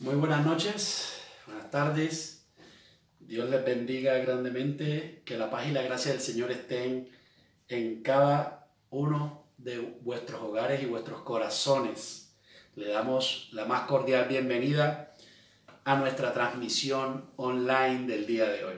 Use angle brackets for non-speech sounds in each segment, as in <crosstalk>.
Muy buenas noches, buenas tardes. Dios les bendiga grandemente. Que la paz y la gracia del Señor estén en cada uno de vuestros hogares y vuestros corazones. Le damos la más cordial bienvenida a nuestra transmisión online del día de hoy.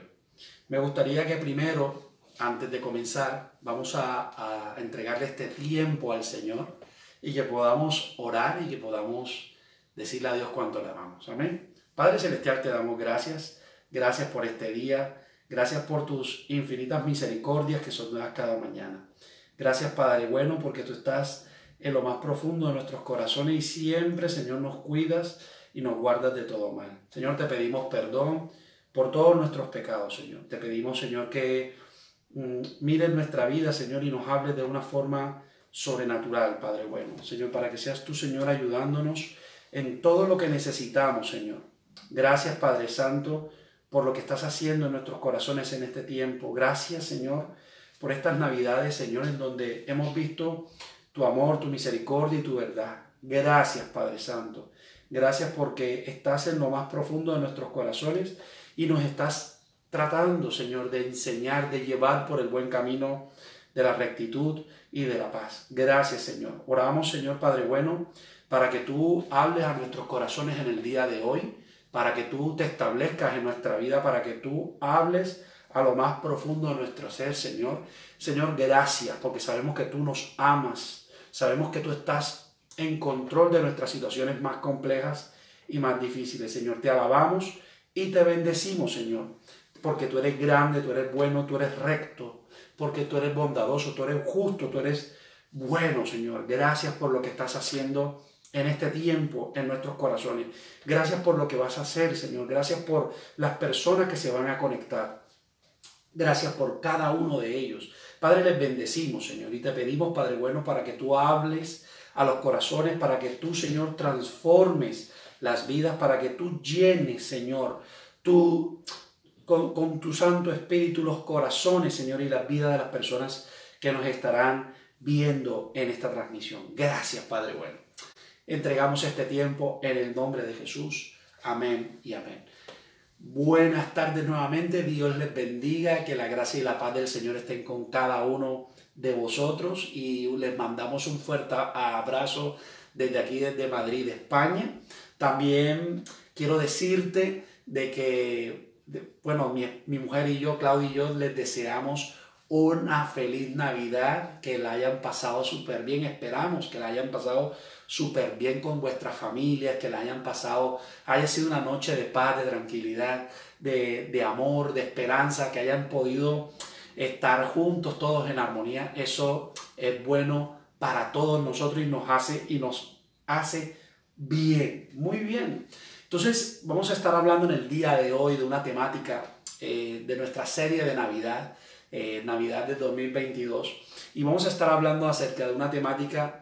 Me gustaría que primero, antes de comenzar, vamos a, a entregarle este tiempo al Señor y que podamos orar y que podamos decirle a Dios cuánto le amamos. Amén. Padre Celestial, te damos gracias. Gracias por este día. Gracias por tus infinitas misericordias que son nuevas cada mañana. Gracias, Padre bueno, porque tú estás en lo más profundo de nuestros corazones y siempre, Señor, nos cuidas y nos guardas de todo mal. Señor, te pedimos perdón por todos nuestros pecados, Señor. Te pedimos, Señor, que mm, mires nuestra vida, Señor, y nos hables de una forma sobrenatural, Padre bueno. Señor, para que seas tú, Señor, ayudándonos en todo lo que necesitamos, Señor. Gracias, Padre Santo, por lo que estás haciendo en nuestros corazones en este tiempo. Gracias, Señor, por estas navidades, Señor, en donde hemos visto tu amor, tu misericordia y tu verdad. Gracias, Padre Santo. Gracias porque estás en lo más profundo de nuestros corazones y nos estás tratando, Señor, de enseñar, de llevar por el buen camino de la rectitud y de la paz. Gracias, Señor. Oramos, Señor Padre bueno, para que tú hables a nuestros corazones en el día de hoy, para que tú te establezcas en nuestra vida, para que tú hables a lo más profundo de nuestro ser, Señor. Señor, gracias, porque sabemos que tú nos amas, sabemos que tú estás en control de nuestras situaciones más complejas y más difíciles, Señor. Te alabamos y te bendecimos, Señor, porque tú eres grande, tú eres bueno, tú eres recto, porque tú eres bondadoso, tú eres justo, tú eres bueno, Señor. Gracias por lo que estás haciendo en este tiempo en nuestros corazones. Gracias por lo que vas a hacer, Señor. Gracias por las personas que se van a conectar. Gracias por cada uno de ellos. Padre, les bendecimos, Señor, y te pedimos, Padre bueno, para que tú hables a los corazones, para que tú, Señor, transformes las vidas, para que tú llenes, Señor, tú con, con tu Santo Espíritu los corazones, Señor, y las vidas de las personas que nos estarán viendo en esta transmisión. Gracias, Padre bueno entregamos este tiempo en el nombre de Jesús. Amén y amén. Buenas tardes nuevamente, Dios les bendiga, que la gracia y la paz del Señor estén con cada uno de vosotros y les mandamos un fuerte abrazo desde aquí, desde Madrid, España. También quiero decirte de que, bueno, mi, mi mujer y yo, Claudio y yo, les deseamos una feliz Navidad, que la hayan pasado súper bien, esperamos que la hayan pasado súper bien con vuestras familias, que la hayan pasado, haya sido una noche de paz, de tranquilidad, de, amor, de esperanza, que hayan podido estar juntos todos en armonía. Eso es bueno para todos nosotros y nos hace, y nos hace bien, muy bien. Entonces vamos a estar hablando en el día de hoy de una temática eh, de nuestra serie de Navidad, eh, Navidad de 2022, y vamos a estar hablando acerca de una temática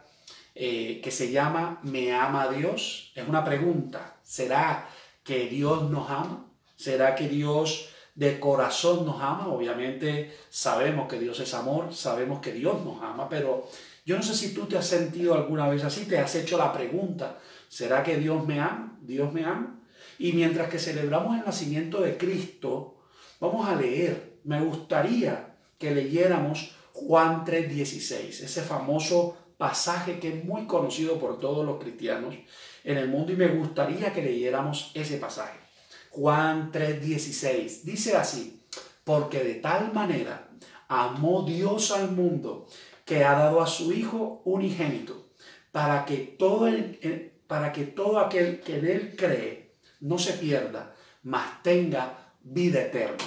eh, que se llama ¿Me ama Dios? Es una pregunta. ¿Será que Dios nos ama? ¿Será que Dios de corazón nos ama? Obviamente sabemos que Dios es amor, sabemos que Dios nos ama, pero yo no sé si tú te has sentido alguna vez así, te has hecho la pregunta, ¿será que Dios me ama? ¿Dios me ama? Y mientras que celebramos el nacimiento de Cristo, vamos a leer, me gustaría que leyéramos Juan 3:16, ese famoso pasaje que es muy conocido por todos los cristianos en el mundo y me gustaría que leyéramos ese pasaje. Juan 3:16 dice así, porque de tal manera amó Dios al mundo que ha dado a su Hijo unigénito, para que todo, el, para que todo aquel que en él cree no se pierda, mas tenga vida eterna.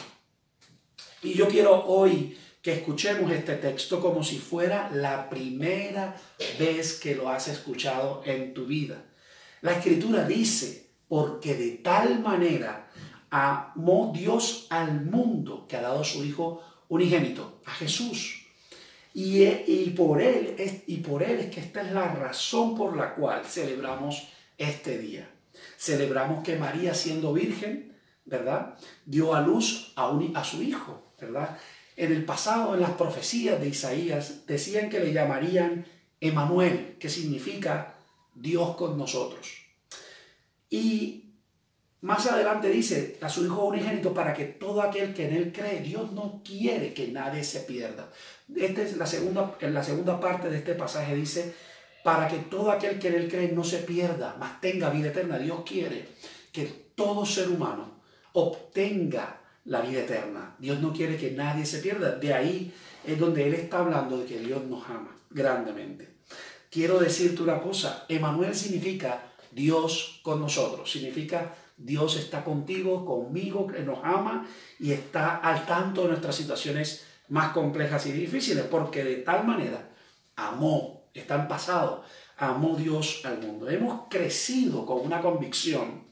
Y yo quiero hoy que escuchemos este texto como si fuera la primera vez que lo has escuchado en tu vida. La escritura dice, porque de tal manera amó Dios al mundo que ha dado su Hijo unigénito, a Jesús. Y, y, por él es, y por él es que esta es la razón por la cual celebramos este día. Celebramos que María siendo virgen, ¿verdad? Dio a luz a, a su Hijo, ¿verdad? En el pasado, en las profecías de Isaías, decían que le llamarían Emanuel, que significa Dios con nosotros. Y más adelante dice a su Hijo unigénito para que todo aquel que en Él cree, Dios no quiere que nadie se pierda. Esta es la segunda, en la segunda parte de este pasaje dice, para que todo aquel que en Él cree no se pierda, mas tenga vida eterna. Dios quiere que todo ser humano obtenga la vida eterna. Dios no quiere que nadie se pierda. De ahí es donde Él está hablando de que Dios nos ama grandemente. Quiero decirte una cosa, Emanuel significa Dios con nosotros, significa Dios está contigo, conmigo, que nos ama y está al tanto de nuestras situaciones más complejas y difíciles, porque de tal manera amó, está en pasado, amó Dios al mundo. Hemos crecido con una convicción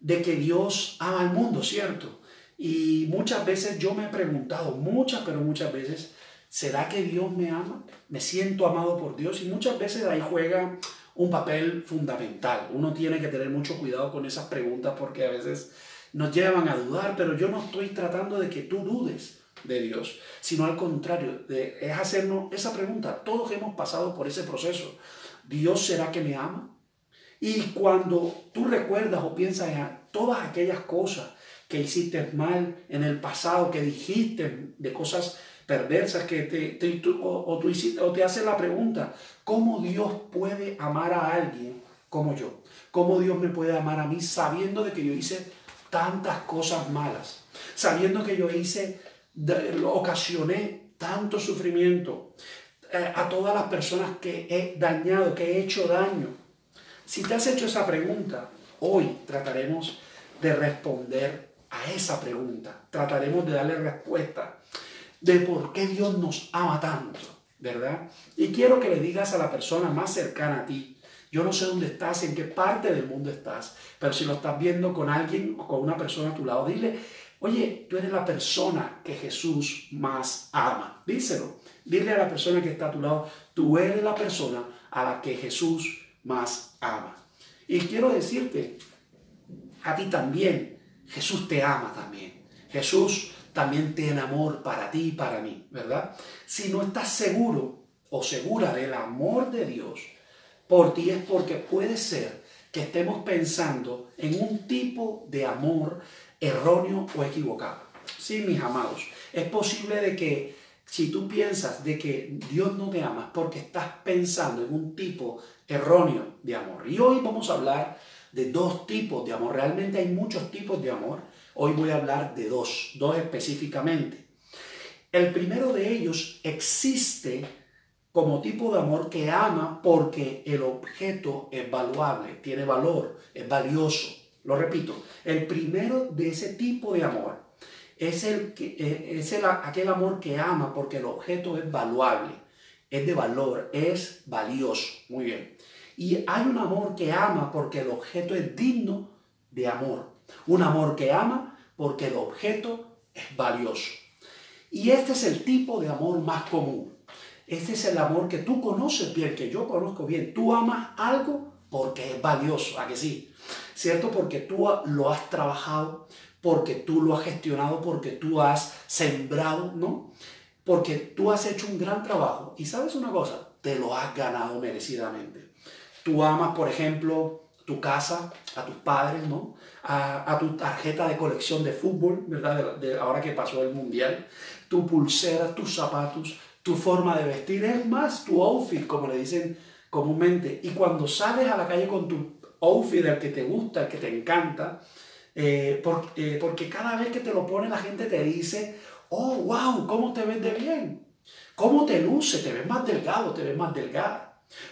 de que Dios ama al mundo, ¿cierto? Y muchas veces yo me he preguntado, muchas, pero muchas veces, ¿será que Dios me ama? ¿Me siento amado por Dios? Y muchas veces ahí juega un papel fundamental. Uno tiene que tener mucho cuidado con esas preguntas porque a veces nos llevan a dudar, pero yo no estoy tratando de que tú dudes de Dios, sino al contrario, de, es hacernos esa pregunta. Todos hemos pasado por ese proceso. ¿Dios será que me ama? Y cuando tú recuerdas o piensas en todas aquellas cosas que hiciste mal en el pasado, que dijiste de cosas perversas que te, o, tú, o te haces la pregunta, ¿cómo Dios puede amar a alguien como yo? ¿Cómo Dios me puede amar a mí sabiendo de que yo hice tantas cosas malas? Sabiendo que yo hice, ocasioné tanto sufrimiento eh, a todas las personas que he dañado, que he hecho daño. Si te has hecho esa pregunta, hoy trataremos de responder a esa pregunta. Trataremos de darle respuesta de por qué Dios nos ama tanto, ¿verdad? Y quiero que le digas a la persona más cercana a ti, yo no sé dónde estás, en qué parte del mundo estás, pero si lo estás viendo con alguien o con una persona a tu lado, dile, oye, tú eres la persona que Jesús más ama. Díselo. Dile a la persona que está a tu lado, tú eres la persona a la que Jesús más ama. Y quiero decirte, a ti también, Jesús te ama también. Jesús también tiene amor para ti y para mí, ¿verdad? Si no estás seguro o segura del amor de Dios por ti es porque puede ser que estemos pensando en un tipo de amor erróneo o equivocado. Sí, mis amados, es posible de que si tú piensas de que Dios no te ama porque estás pensando en un tipo erróneo de amor. Y hoy vamos a hablar de dos tipos de amor. Realmente hay muchos tipos de amor Hoy voy a hablar de dos, dos específicamente. El primero de ellos existe como tipo de amor que ama porque el objeto es valuable, tiene valor, es valioso. Lo repito, el primero de ese tipo de amor es, el que, eh, es el, aquel amor que ama porque el objeto es valuable, es de valor, es valioso. Muy bien. Y hay un amor que ama porque el objeto es digno de amor. Un amor que ama porque el objeto es valioso. Y este es el tipo de amor más común. Este es el amor que tú conoces bien, que yo conozco bien. Tú amas algo porque es valioso, ¿a que sí? ¿Cierto? Porque tú lo has trabajado, porque tú lo has gestionado, porque tú has sembrado, ¿no? Porque tú has hecho un gran trabajo. Y sabes una cosa, te lo has ganado merecidamente. Tú amas, por ejemplo, tu casa, a tus padres, ¿no? A, tu tarjeta de colección de fútbol, ¿verdad? De, ahora que pasó el mundial, tu pulsera, tus zapatos, tu forma de vestir, es más, tu outfit, como le dicen comúnmente. Y cuando sales a la calle con tu outfit, el que te gusta, el que te encanta, eh, eh, porque cada vez que te lo pone la gente te dice, oh, wow, ¿cómo te ves de bien? ¿Cómo te luce? Te ves más delgado, te ves más delgada.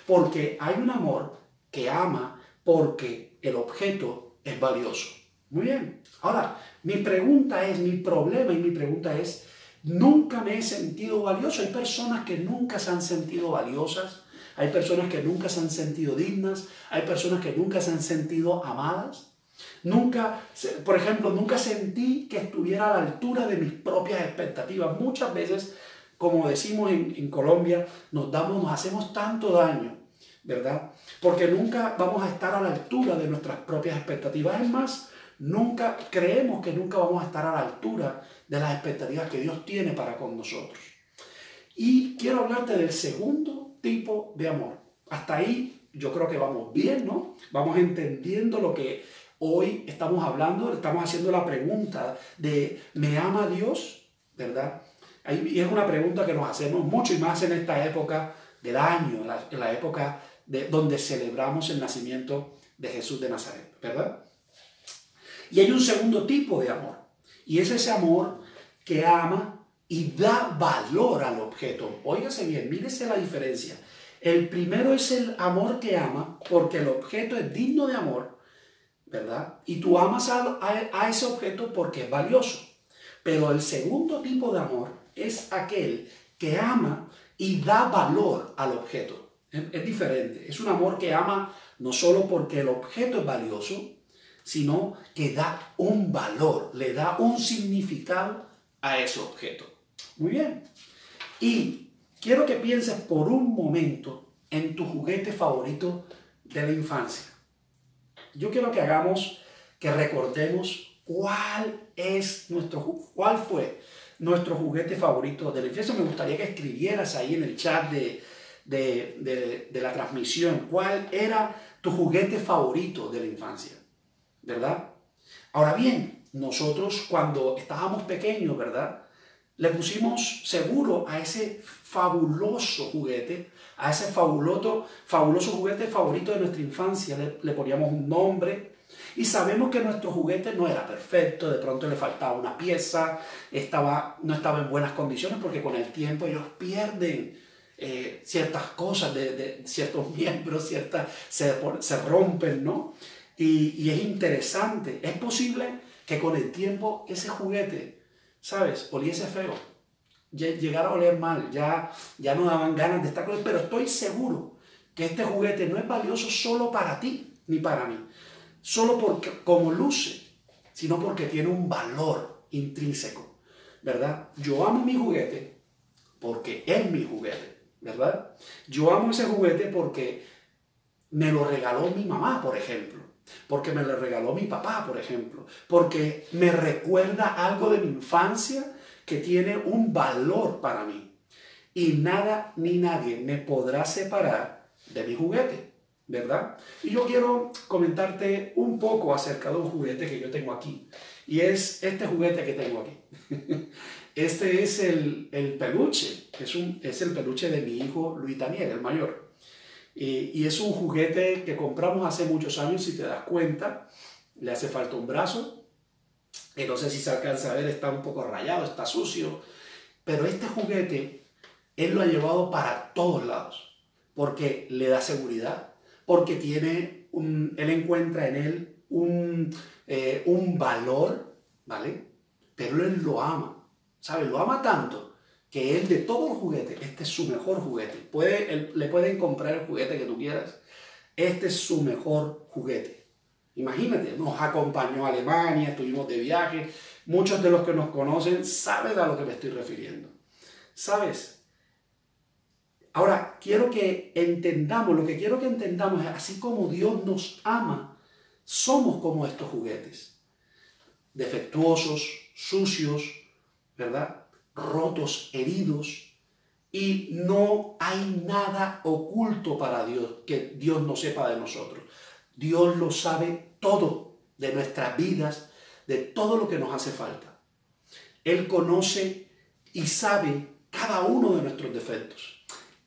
Porque hay un amor que ama porque el objeto es valioso. Muy bien. Ahora, mi pregunta es, mi problema y mi pregunta es, nunca me he sentido valioso. Hay personas que nunca se han sentido valiosas, hay personas que nunca se han sentido dignas, hay personas que nunca se han sentido amadas. Nunca, por ejemplo, nunca sentí que estuviera a la altura de mis propias expectativas. Muchas veces, como decimos en, Colombia, nos damos, nos hacemos tanto daño ¿verdad? Porque nunca vamos a estar a la altura de nuestras propias expectativas. Es más, nunca creemos que nunca vamos a estar a la altura de las expectativas que Dios tiene para con nosotros. Y quiero hablarte del segundo tipo de amor. Hasta ahí yo creo que vamos bien, ¿no? Vamos entendiendo lo que Hoy estamos hablando, estamos haciendo la pregunta de ¿me ama Dios? ¿Verdad? Y es una pregunta que nos hacemos mucho y más en esta época del año, en la, época de, donde celebramos el nacimiento de Jesús de Nazaret, ¿verdad? Y hay un segundo tipo de amor, y es ese amor que ama y da valor al objeto. Óigase bien, mírese la diferencia. El primero es el amor que ama porque el objeto es digno de amor, ¿verdad? Y tú amas a, ese objeto porque es valioso. Pero el segundo tipo de amor es aquel que ama y da valor al objeto. Es, diferente. Es un amor que ama no solo porque el objeto es valioso, sino que da un valor, le da un significado a ese objeto. Muy bien. Y Quiero que pienses por un momento en tu juguete favorito de la infancia. Yo quiero que hagamos, que recordemos cuál es nuestro, cuál fue nuestro juguete favorito de la infancia. Me gustaría que escribieras ahí en el chat de, de, de la transmisión cuál era tu juguete favorito de la infancia, ¿verdad? Ahora bien, nosotros cuando estábamos pequeños, ¿verdad? Le pusimos seguro a ese fabuloso juguete, a ese fabuloso, fabuloso juguete favorito de nuestra infancia, le, poníamos un nombre y sabemos que nuestro juguete no era perfecto, de pronto le faltaba una pieza, estaba, no estaba en buenas condiciones porque con el tiempo ellos pierden eh, ciertas cosas, de, ciertos <laughs> miembros, ciertas, se, se rompen, ¿no? Y, y es interesante, es posible que con el tiempo ese juguete, ¿sabes? Oliese feo llegar a oler mal, ya, ya no daban ganas de estar con él, pero estoy seguro que este juguete no es valioso solo para ti ni para mí, solo porque como luce, sino porque tiene un valor intrínseco, ¿verdad? Yo amo mi juguete porque es mi juguete, ¿verdad? Yo amo ese juguete porque me lo regaló mi mamá, por ejemplo, porque me lo regaló mi papá, por ejemplo, porque me recuerda algo de mi infancia que tiene un valor para mí. Y nada ni nadie me podrá separar de mi juguete, ¿verdad? Y yo quiero comentarte un poco acerca de un juguete que yo tengo aquí. Y es este juguete que tengo aquí. <laughs> Este es el, peluche, es, un, es el peluche de mi hijo Luis Daniel, el mayor. Y, y, es un juguete que compramos hace muchos años, si te das cuenta, le hace falta un brazo, no sé si se alcanza a ver, está un poco rayado, está sucio, pero este juguete él lo ha llevado para todos lados, porque le da seguridad, porque tiene un, él encuentra en él un, eh, un valor, ¿vale? Pero él lo ama, ¿sabes? Lo ama tanto que él de todos los juguetes, este es su mejor juguete. Puede, le pueden comprar el juguete que tú quieras, este es su mejor juguete. Imagínate, nos acompañó a Alemania, estuvimos de viaje. Muchos de los que nos conocen saben a lo que me estoy refiriendo. ¿Sabes? Ahora, quiero que entendamos, lo que quiero que entendamos es, así como Dios nos ama, somos como estos juguetes. Defectuosos, sucios, ¿verdad? Rotos, heridos. Y no hay nada oculto para Dios que Dios no sepa de nosotros. Dios lo sabe todo de nuestras vidas, de todo lo que nos hace falta. Él conoce y sabe cada uno de nuestros defectos.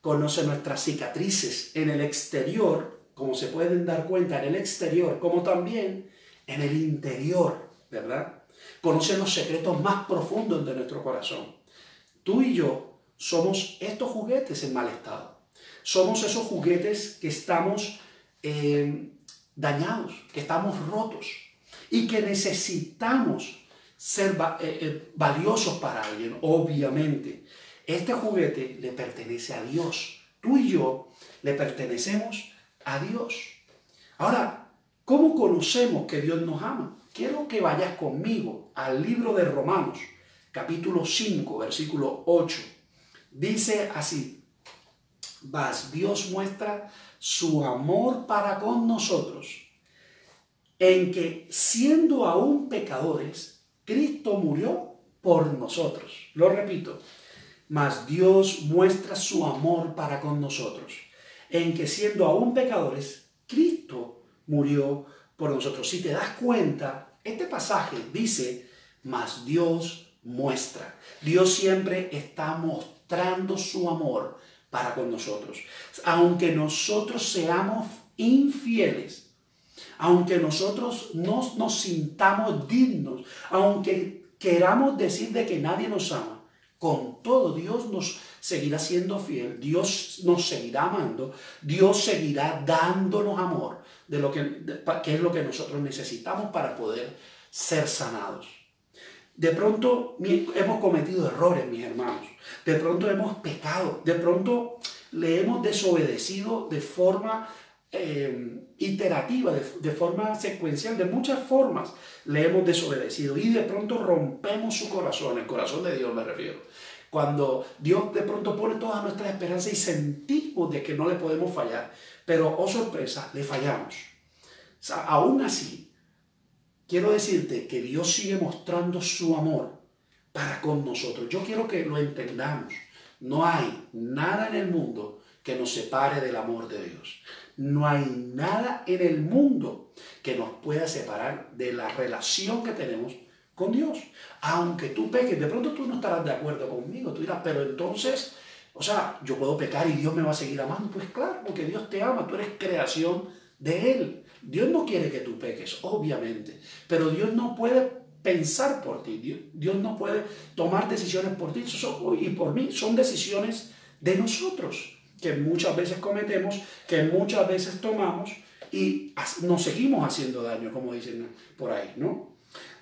Conoce nuestras cicatrices en el exterior, como se pueden dar cuenta, en el exterior, como también en el interior, ¿verdad? Conoce los secretos más profundos de nuestro corazón. Tú y yo somos estos juguetes en mal estado. Somos esos juguetes que estamos eh, dañados, que estamos rotos y que necesitamos ser eh, eh, valiosos para alguien, obviamente. Este juguete le pertenece a Dios. Tú y yo le pertenecemos a Dios. Ahora, ¿cómo conocemos que Dios nos ama? Quiero que vayas conmigo al libro de Romanos, capítulo 5, versículo 8. Dice así, vas, Dios muestra su amor para con nosotros, en que siendo aún pecadores, Cristo murió por nosotros. Lo repito, mas Dios muestra su amor para con nosotros, en que siendo aún pecadores, Cristo murió por nosotros. Si te das cuenta, este pasaje dice, mas Dios muestra. Dios siempre está mostrando su amor para con nosotros. Aunque nosotros seamos infieles, aunque nosotros no nos sintamos dignos, aunque queramos decir de que nadie nos ama, con todo Dios nos seguirá siendo fiel, Dios nos seguirá amando, Dios seguirá dándonos amor, de lo que, que es lo que nosotros necesitamos para poder ser sanados. De pronto hemos cometido errores, mis hermanos. De pronto hemos pecado. De pronto le hemos desobedecido de forma eh, iterativa, de, forma secuencial, de muchas formas le hemos desobedecido. Y de pronto rompemos su corazón, el corazón de Dios me refiero. Cuando Dios de pronto pone toda nuestra esperanza y sentimos de que no le podemos fallar. Pero, oh sorpresa, le fallamos. Aún así, quiero decirte que Dios sigue mostrando su amor para con nosotros. Yo quiero que lo entendamos. No hay nada en el mundo que nos separe del amor de Dios. No hay nada en el mundo que nos pueda separar de la relación que tenemos con Dios. Aunque tú peques, de pronto tú no estarás de acuerdo conmigo. Tú dirás, pero entonces, o sea, yo puedo pecar y Dios me va a seguir amando. Pues claro, porque Dios te ama, tú eres creación de Él. Dios no quiere que tú peques, obviamente, pero Dios no puede pensar por ti, Dios, no puede tomar decisiones por ti y por mí, son decisiones de nosotros que muchas veces cometemos, que muchas veces tomamos y nos seguimos haciendo daño, como dicen por ahí, ¿no?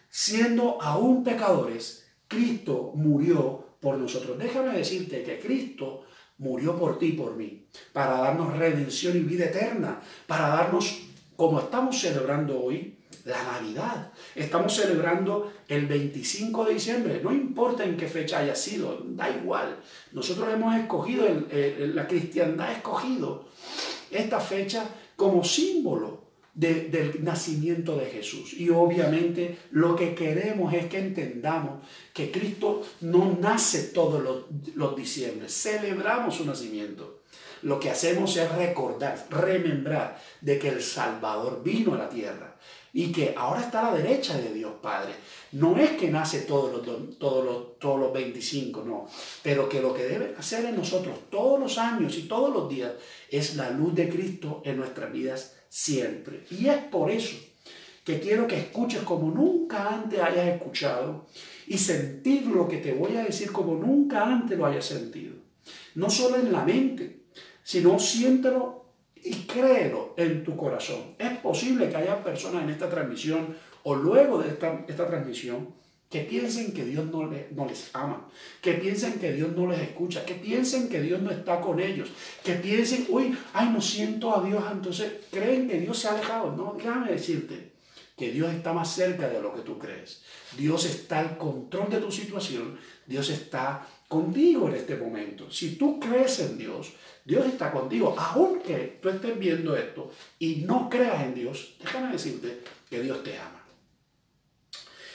Siendo aún pecadores, Cristo murió por nosotros. Déjame decirte que Cristo murió por ti y por mí, para darnos redención y vida eterna, para darnos, como estamos celebrando hoy, la Navidad. Estamos celebrando el 25 de diciembre, no importa en qué fecha haya sido, da igual. Nosotros hemos escogido, la cristiandad ha escogido esta fecha como símbolo del nacimiento de Jesús. Y obviamente lo que queremos es que entendamos que Cristo no nace todos los, los diciembre, celebramos su nacimiento. Lo que hacemos es recordar, remembrar de que el Salvador vino a la tierra y que ahora está a la derecha de Dios Padre. No es que nace todos los, todos los, todos los 25, no, pero que lo que debe hacer en nosotros todos los años y todos los días es la luz de Cristo en nuestras vidas siempre. Y es por eso que quiero que escuches como nunca antes hayas escuchado y sentir lo que te voy a decir como nunca antes lo hayas sentido. No solo en la mente, sino siéntelo y créelo en tu corazón. Es posible que haya personas en esta transmisión o luego de esta, esta transmisión que piensen que Dios no, no, les ama, que piensen que Dios no les escucha, que piensen que Dios no está con ellos, que piensen, uy, ay, no siento a Dios, entonces creen que Dios se ha alejado. No, déjame decirte que Dios está más cerca de lo que tú crees. Dios está al control de tu situación, Dios está contigo en este momento. Si tú crees en Dios, Dios está contigo. Aunque tú estés viendo esto y no creas en Dios, déjame decirte que Dios te ama.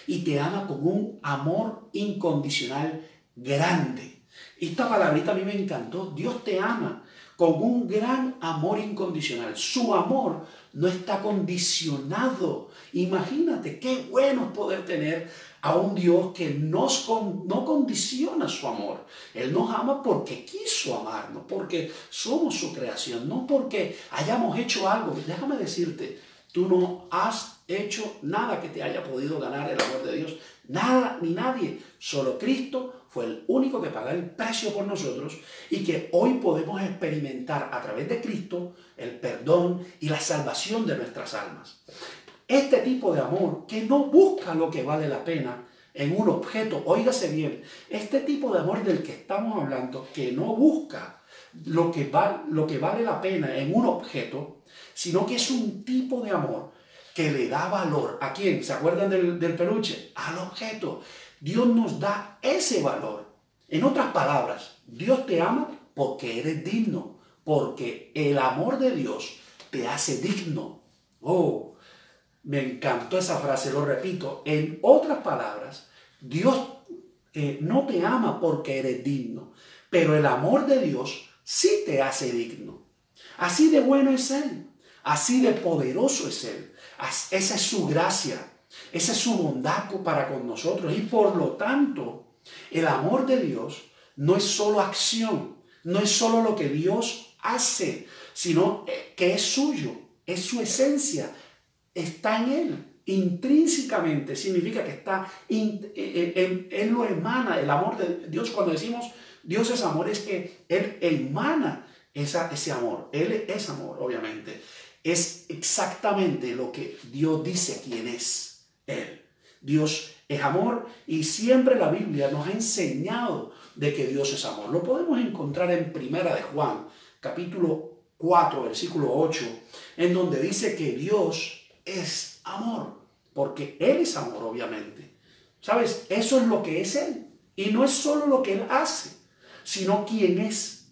Y te ama con un amor incondicional grande. Esta palabrita a mí me encantó. Dios te ama con un gran amor incondicional. Su amor no está condicionado. Imagínate qué bueno poder tener a un Dios que nos no condiciona su amor. Él nos ama porque quiso amarnos, porque somos su creación, no porque hayamos hecho algo. Déjame decirte, tú no has hecho nada que te haya podido ganar el amor de Dios. Nada ni nadie. Solo Cristo fue el único que pagó el precio por nosotros y que hoy podemos experimentar a través de Cristo el perdón y la salvación de nuestras almas. Este tipo de amor que no busca lo que vale la pena en un objeto, óigase bien, este tipo de amor del que estamos hablando, que no busca lo que, lo que vale la pena en un objeto, sino que es un tipo de amor que le da valor. ¿A quién? ¿Se acuerdan del, del peluche? Al objeto. Dios nos da ese valor. En otras palabras, Dios te ama porque eres digno, porque el amor de Dios te hace digno. Oh, me encantó esa frase, lo repito. En otras palabras, Dios eh, no te ama porque eres digno, pero el amor de Dios sí te hace digno. Así de bueno es Él, así de poderoso es Él, Esa es su gracia, esa es su bondad para con nosotros. Y por lo tanto, el amor de Dios no es solo acción, no es solo lo que Dios hace, sino eh, que es suyo, es su esencia, está en Él. Intrínsecamente significa que está, eh, eh, Él lo emana, el amor de Dios. Cuando decimos Dios es amor, es que Él emana esa, ese amor. Él es amor, obviamente. Es exactamente lo que Dios dice quién es Él. Dios es amor y siempre la Biblia nos ha enseñado de que Dios es amor. Lo podemos encontrar en Primera de Juan, capítulo 4, versículo 8, en donde dice que Dios es amor, porque Él es amor, obviamente. ¿Sabes? Eso es lo que es Él. Y no es solo lo que Él hace, sino quién es.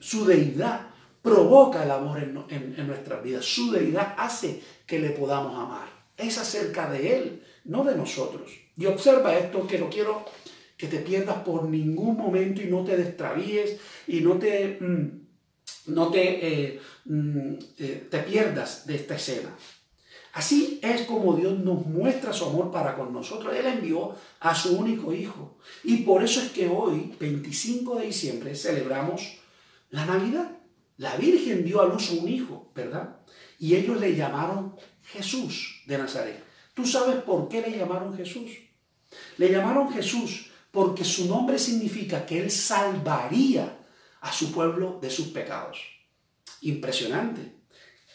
Su deidad provoca el amor en, en nuestras vidas. Su deidad hace que le podamos amar. Es acerca de Él, no de nosotros. Y observa esto que no quiero que te pierdas por ningún momento y no te destravíes y no te, mm, no te, eh, mm, eh, te pierdas de esta escena. Así es como Dios nos muestra su amor para con nosotros. Él envió a su único hijo. Y por eso es que hoy, 25 de diciembre, celebramos la Navidad. La Virgen dio a luz un hijo, ¿verdad? Y ellos le llamaron Jesús de Nazaret. ¿Tú sabes por qué le llamaron Jesús? Le llamaron Jesús porque su nombre significa que Él salvaría a su pueblo de sus pecados. Impresionante.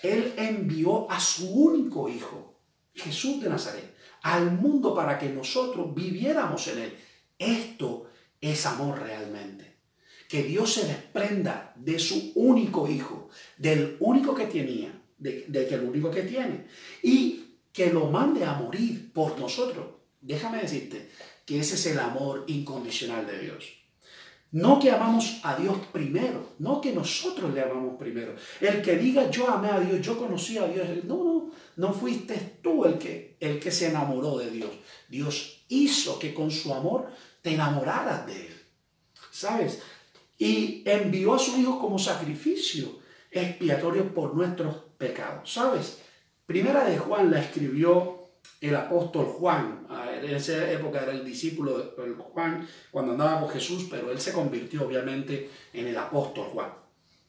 Él envió a su único Hijo, Jesús de Nazaret, al mundo para que nosotros viviéramos en Él. Esto es amor realmente. Que Dios se desprenda de su único Hijo, del único que tenía, de, único que tiene, y que lo mande a morir por nosotros. Déjame decirte, que ese es el amor incondicional de Dios. No que amamos a Dios primero, no que nosotros le amamos primero. El que diga yo amé a Dios, yo conocí a Dios, no, no, no fuiste tú el que, el que se enamoró de Dios. Dios hizo que con su amor te enamoraras de Él. ¿Sabes? Y envió a su Hijo como sacrificio expiatorio por nuestros pecados. ¿Sabes? Primera de Juan la escribió el apóstol Juan. En esa época era el discípulo de Juan cuando andaba con Jesús, pero él se convirtió obviamente en el apóstol Juan,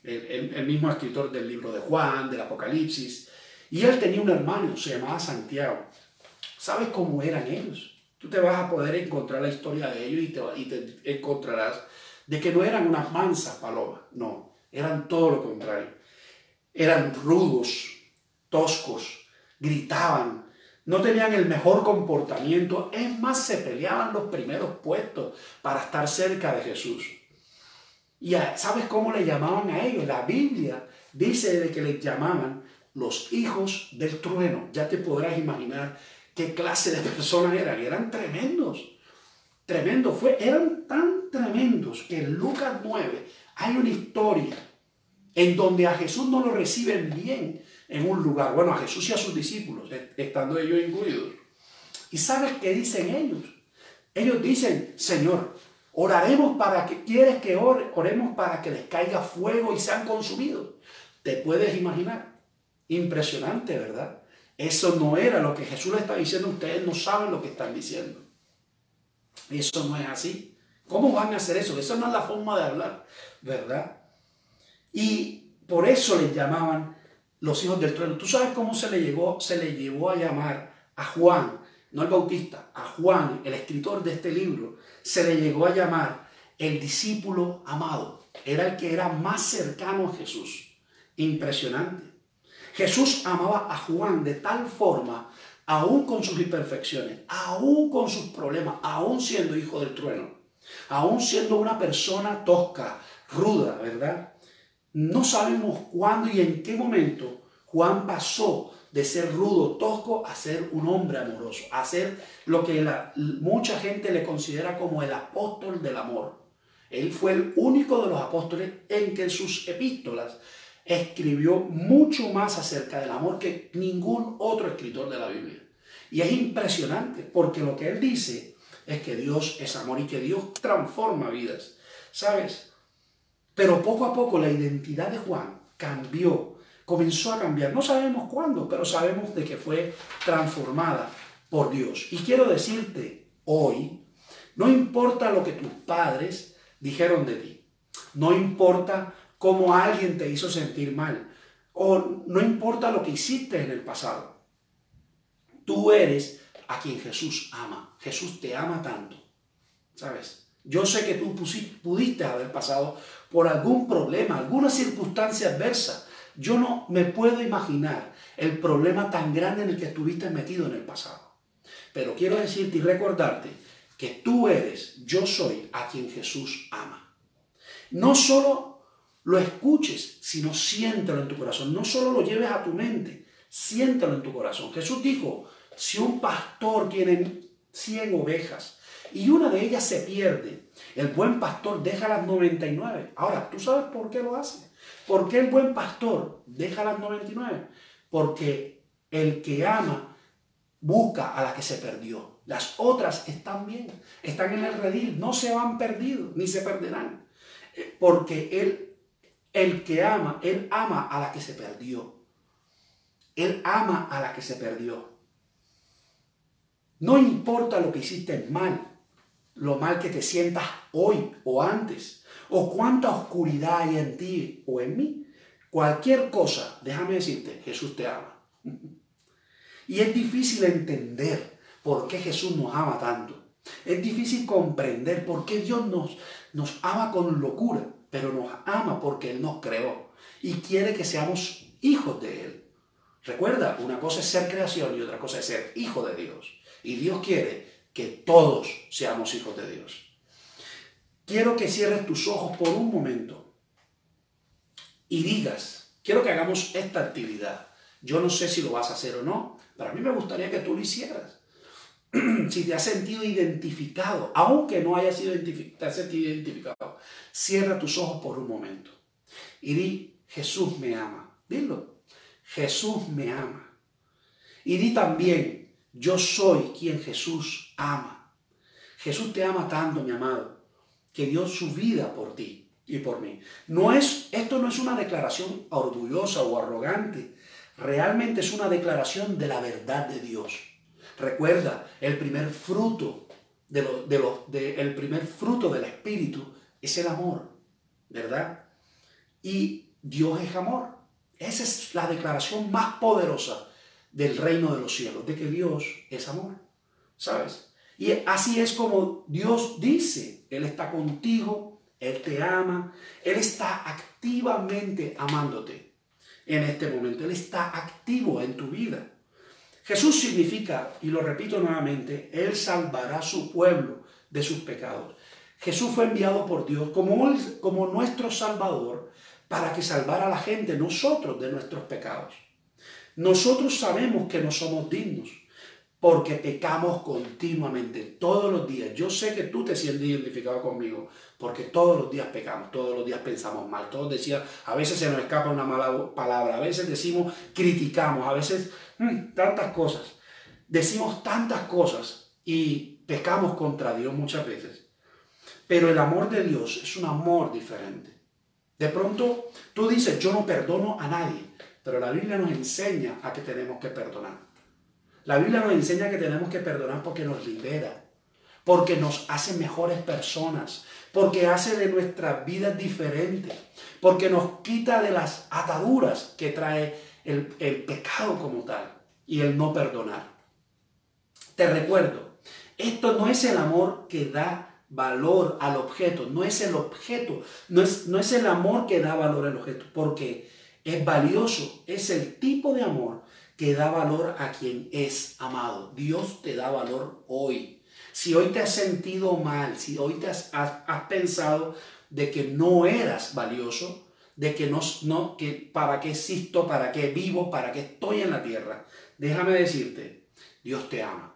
el, mismo escritor del libro de Juan, del Apocalipsis. Y él tenía un hermano, se llamaba Santiago. ¿Sabes cómo eran ellos? Tú te vas a poder encontrar la historia de ellos y te encontrarás de que no eran unas mansas palomas, no, eran todo lo contrario. Eran rudos, toscos, gritaban, no tenían el mejor comportamiento, es más, se peleaban los primeros puestos para estar cerca de Jesús. Y ¿sabes cómo le llamaban a ellos? La Biblia dice de que les llamaban los hijos del trueno. Ya te podrás imaginar qué clase de personas eran. Eran tremendos. Tremendos. Fue, eran tan tremendos que en Lucas 9 hay una historia en donde a Jesús no lo reciben bien en un lugar, bueno, a Jesús y a sus discípulos, estando ellos incluidos. ¿Y sabes qué dicen ellos? Ellos dicen, Señor, oraremos para que, ¿quieres que oremos para que les caiga fuego y sean consumidos? ¿Te puedes imaginar? Impresionante, ¿verdad? Eso no era lo que Jesús le está diciendo, ustedes no saben lo que están diciendo. Eso no es así. ¿Cómo van a hacer eso? Esa no es la forma de hablar, ¿verdad? Y por eso les llamaban los hijos del trueno. ¿Tú sabes cómo se le, llegó, se le llevó a llamar a Juan, no el bautista, a Juan, el escritor de este libro, se le llegó a llamar el discípulo amado? Era el que era más cercano a Jesús. Impresionante. Jesús amaba a Juan de tal forma, aún con sus imperfecciones, aún con sus problemas, aún siendo hijo del trueno, aún siendo una persona tosca, ruda, ¿verdad? No sabemos cuándo y en qué momento Juan pasó de ser rudo, tosco, a ser un hombre amoroso, a ser lo que mucha gente le considera como el apóstol del amor. Él fue el único de los apóstoles en que en sus epístolas escribió mucho más acerca del amor que ningún otro escritor de la Biblia. Y es impresionante porque lo que él dice es que Dios es amor y que Dios transforma vidas. ¿Sabes? Pero poco a poco la identidad de Juan cambió comenzó a cambiar. No sabemos cuándo, pero sabemos de que fue transformada por Dios. Y quiero decirte hoy, no importa lo que tus padres dijeron de ti, no importa cómo alguien te hizo sentir mal, o no importa lo que hiciste en el pasado, tú eres a quien Jesús ama. Jesús te ama tanto, ¿sabes? Yo sé que tú pudiste haber pasado por algún problema, alguna circunstancia adversa. Yo no me puedo imaginar el problema tan grande en el que estuviste metido en el pasado. Pero quiero decirte y recordarte que tú eres, yo soy a quien Jesús ama. No solo lo escuches, sino siéntelo en tu corazón. No solo lo lleves a tu mente, siéntelo en tu corazón. Jesús dijo, si un pastor tiene 100 ovejas y una de ellas se pierde, el buen pastor deja las 99. Ahora, ¿tú sabes por qué lo hace? ¿Por qué el buen pastor deja las 99? Porque el que ama busca a la que se perdió. Las otras están bien, están en el redil, no se van perdidos, ni se perderán. Eh, porque él, el que ama, él ama a la que se perdió. Él ama a la que se perdió. No importa lo que hiciste mal, lo mal que te sientas hoy o antes, o cuánta oscuridad hay en ti o en mí. Cualquier cosa, déjame decirte, Jesús te ama. Y es difícil entender por qué Jesús nos ama tanto. Es difícil comprender por qué Dios nos, nos ama con locura, pero nos ama porque Él nos creó y quiere que seamos hijos de Él. Recuerda, una cosa es ser creación y otra cosa es ser hijo de Dios. Y Dios quiere que todos seamos hijos de Dios. Quiero que cierres tus ojos por un momento y digas, quiero que hagamos esta actividad. Yo no sé si lo vas a hacer o no, pero a mí me gustaría que tú lo hicieras. <clears throat> si te has sentido identificado, aunque no hayas sido te has sentido identificado, cierra tus ojos por un momento y di, Jesús me ama. Dilo, Jesús me ama. Y di también, yo soy quien Jesús ama. Jesús te ama tanto, mi amado, que dio su vida por ti y por mí. No es, esto no es una declaración orgullosa o arrogante. Realmente es una declaración de la verdad de Dios. Recuerda, el primer fruto el primer fruto del Espíritu es el amor, ¿verdad? Y Dios es amor. Esa es la declaración más poderosa del reino de los cielos, de que Dios es amor, ¿sabes? Y así es como Dios dice, Él está contigo, Él te ama, Él está activamente amándote en este momento, Él está activo en tu vida. Jesús significa, y lo repito nuevamente, Él salvará a su pueblo de sus pecados. Jesús fue enviado por Dios como, como nuestro Salvador para que salvara a la gente, nosotros, de nuestros pecados. Nosotros sabemos que no somos dignos porque pecamos continuamente, todos los días. Yo sé que tú te sientes identificado conmigo, porque todos los días pecamos, todos los días pensamos mal, todos decían, a veces se nos escapa una mala palabra, a veces decimos, criticamos, a veces mm, tantas cosas. Decimos tantas cosas y pecamos contra Dios muchas veces. Pero el amor de Dios es un amor diferente. De pronto tú dices, yo no perdono a nadie. Pero la Biblia nos enseña a que tenemos que perdonar. La Biblia nos enseña que tenemos que perdonar porque nos libera, porque nos hace mejores personas, porque hace de nuestras vidas diferentes, porque nos quita de las ataduras que trae el, pecado como tal y el no perdonar. Te recuerdo, esto no es el amor que da valor al objeto, no es el objeto, no es, no es el amor que da valor al objeto, porque es valioso, es el tipo de amor que da valor a quien es amado. Dios te da valor hoy. Si hoy te has sentido mal, si hoy te has, pensado de que no eras valioso, de que no, no, que para qué existo, para qué vivo, para qué estoy en la tierra, déjame decirte, Dios te ama.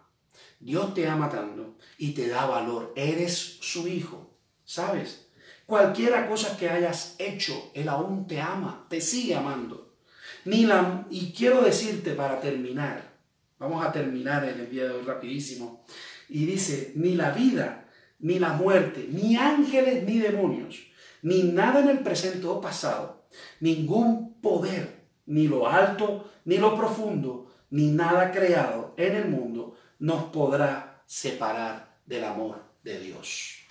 Dios te ama tanto y te da valor. Eres su hijo, ¿sabes? Cualquiera cosa que hayas hecho, Él aún te ama, te sigue amando. Ni la, y quiero decirte para terminar, vamos a terminar en el día de hoy rapidísimo, y dice, ni la vida, ni la muerte, ni ángeles, ni demonios, ni nada en el presente o pasado, ningún poder, ni lo alto, ni lo profundo, ni nada creado en el mundo nos podrá separar del amor de Dios.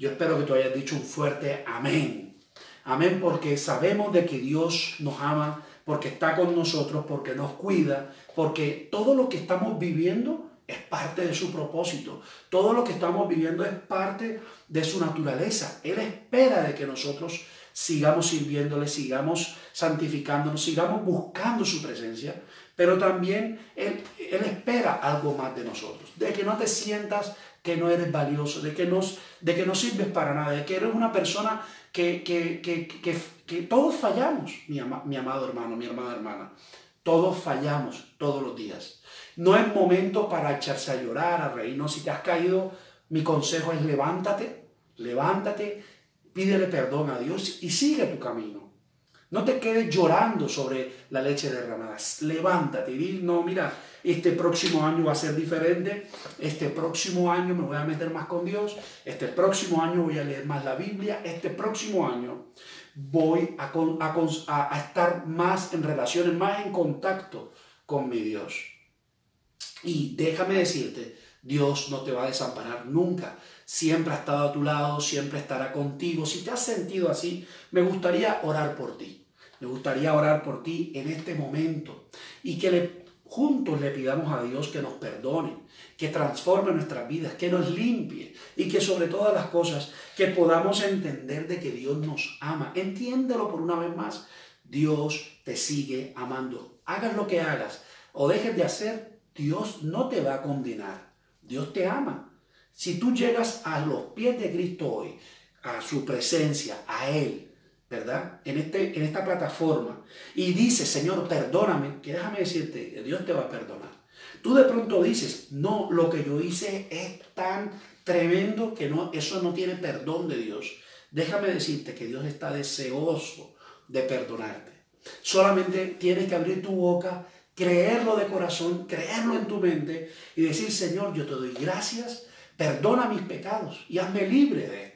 Yo espero que tú hayas dicho un fuerte amén. Amén porque sabemos de que Dios nos ama, porque está con nosotros, porque nos cuida, porque todo lo que estamos viviendo es parte de su propósito. Todo lo que estamos viviendo es parte de su naturaleza. Él espera de que nosotros sigamos sirviéndole, sigamos santificándonos, sigamos buscando su presencia, pero también Él, él espera algo más de nosotros, de que no te sientas que no eres valioso, de que, nos, de que no sirves para nada, de que eres una persona que, que, que, que todos fallamos, mi, mi amado hermano, mi hermana hermana. Todos fallamos todos los días. No es momento para echarse a llorar, a reírnos. Si te has caído, mi consejo es levántate, levántate, pídele perdón a Dios y sigue tu camino. No te quedes llorando sobre la leche derramada. Levántate y di, no, mira, este próximo año va a ser diferente. Este próximo año me voy a meter más con Dios. Este próximo año voy a leer más la Biblia. Este próximo año voy a, estar más en relaciones, más en contacto con mi Dios. Y déjame decirte, Dios no te va a desamparar nunca. Siempre ha estado a tu lado, siempre estará contigo. Si te has sentido así, me gustaría orar por ti. Me gustaría orar por ti en este momento y que le, juntos le pidamos a Dios que nos perdone, que transforme nuestras vidas, que nos limpie y que sobre todas las cosas que podamos entender de que Dios nos ama. Entiéndelo por una vez más. Dios te sigue amando. Hagas lo que hagas o dejes de hacer, Dios no te va a condenar. Dios te ama. Si tú llegas a los pies de Cristo hoy, a su presencia, a Él, ¿verdad? En, este, en esta plataforma, y dices, Señor, perdóname, que déjame decirte, Dios te va a perdonar. Tú de pronto dices, no, lo que yo hice es tan tremendo que no, eso no tiene perdón de Dios. Déjame decirte que Dios está deseoso de perdonarte. Solamente tienes que abrir tu boca, creerlo de corazón, creerlo en tu mente y decir, Señor, yo te doy gracias, perdona mis pecados y hazme libre de.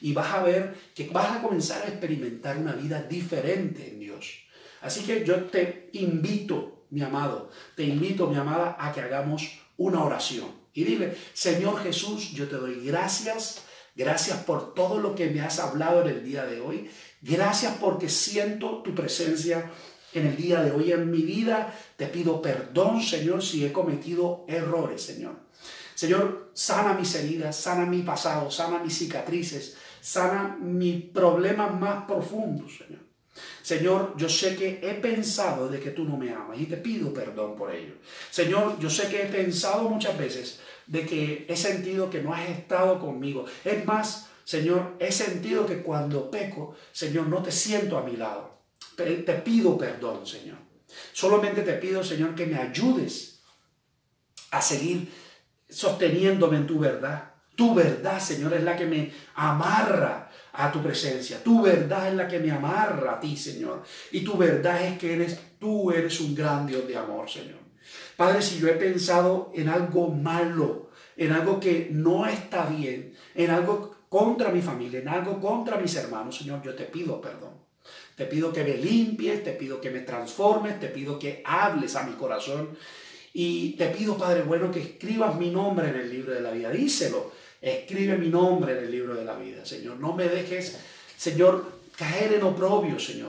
Y vas a ver que vas a comenzar a experimentar una vida diferente en Dios. Así que yo te invito, mi amado, te invito, mi amada, a que hagamos una oración. Y dile, Señor Jesús, yo te doy gracias. Gracias por todo lo que me has hablado en el día de hoy. Gracias porque siento tu presencia en el día de hoy en mi vida. Te pido perdón, Señor, si he cometido errores, Señor. Señor, sana mis heridas, sana mi pasado, sana mis cicatrices, sana mis problemas más profundos, Señor. Señor, yo sé que he pensado de que tú no me amas y te pido perdón por ello. Señor, yo sé que he pensado muchas veces de que he sentido que no has estado conmigo. Es más, Señor, he sentido que cuando peco, Señor, no te siento a mi lado. Te pido perdón, Señor. Solamente te pido, Señor, que me ayudes a seguir sosteniéndome en tu verdad. Tu verdad, Señor, es la que me amarra a tu presencia. Tu verdad es la que me amarra a ti, Señor. Y tu verdad es que eres tú eres un gran Dios de amor, Señor. Padre, si yo he pensado en algo malo, en algo que no está bien, en algo contra mi familia, en algo contra mis hermanos, Señor, yo te pido perdón. Te pido que me limpies, te pido que me transformes, te pido que hables a mi corazón. Y te pido, Padre bueno, que escribas mi nombre en el libro de la vida. Díselo, escribe mi nombre en el libro de la vida, Señor. No me dejes, Señor, caer en oprobio, Señor.